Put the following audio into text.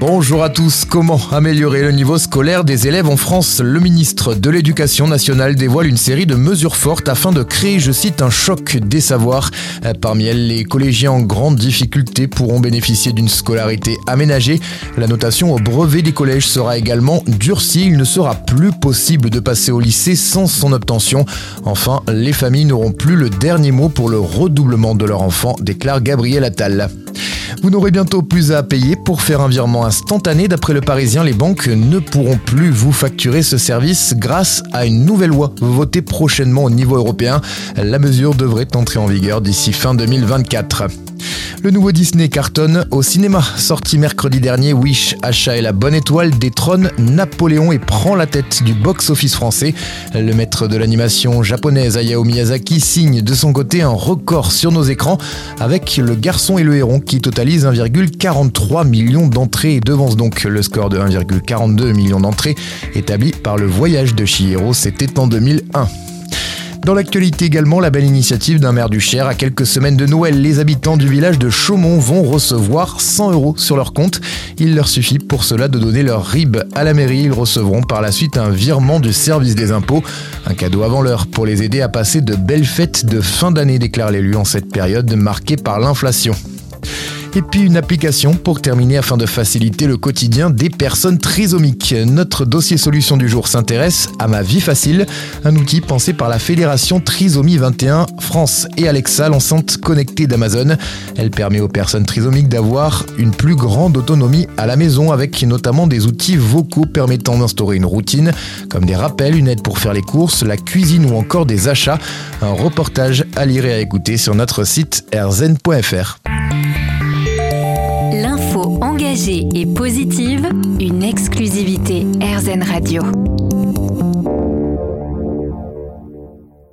Bonjour à tous. Comment améliorer le niveau scolaire des élèves en France? Le ministre de l'Éducation nationale dévoile une série de mesures fortes afin de créer, je cite, un choc des savoirs. Parmi elles, les collégiens en grande difficulté pourront bénéficier d'une scolarité aménagée. La notation au brevet des collèges sera également durcie. Il ne sera plus possible de passer au lycée sans son obtention. Enfin, les familles n'auront plus le dernier mot pour le redoublement de leur enfant, déclare Gabriel Attal. Vous n'aurez bientôt plus à payer pour faire un virement instantané. D'après le Parisien, les banques ne pourront plus vous facturer ce service grâce à une nouvelle loi votée prochainement au niveau européen. La mesure devrait entrer en vigueur d'ici fin 2024. Le nouveau Disney cartonne au cinéma. Sorti mercredi dernier, Wish, Achat et la bonne étoile détrône Napoléon et prend la tête du box-office français. Le maître de l'animation japonaise Hayao Miyazaki signe de son côté un record sur nos écrans avec Le garçon et le héron qui totalise 1,43 million d'entrées et devance donc le score de 1,42 million d'entrées établi par le voyage de Chihiro, c'était en 2001. Dans l'actualité également, la belle initiative d'un maire du Cher. À quelques semaines de Noël, les habitants du village de Chaumont vont recevoir 100 euros sur leur compte. Il leur suffit pour cela de donner leur RIB à la mairie. Ils recevront par la suite un virement du service des impôts. Un cadeau avant l'heure pour les aider à passer de belles fêtes de fin d'année, déclare l'élu en cette période marquée par l'inflation. Et puis une application pour terminer afin de faciliter le quotidien des personnes trisomiques. Notre dossier solution du jour s'intéresse à Ma Vie Facile, un outil pensé par la Fédération Trisomie 21 France et Alexa, l'enceinte connectée d'Amazon. Elle permet aux personnes trisomiques d'avoir une plus grande autonomie à la maison avec notamment des outils vocaux permettant d'instaurer une routine comme des rappels, une aide pour faire les courses, la cuisine ou encore des achats. Un reportage à lire et à écouter sur notre site rzen.fr et positive, une exclusivité RZN Radio.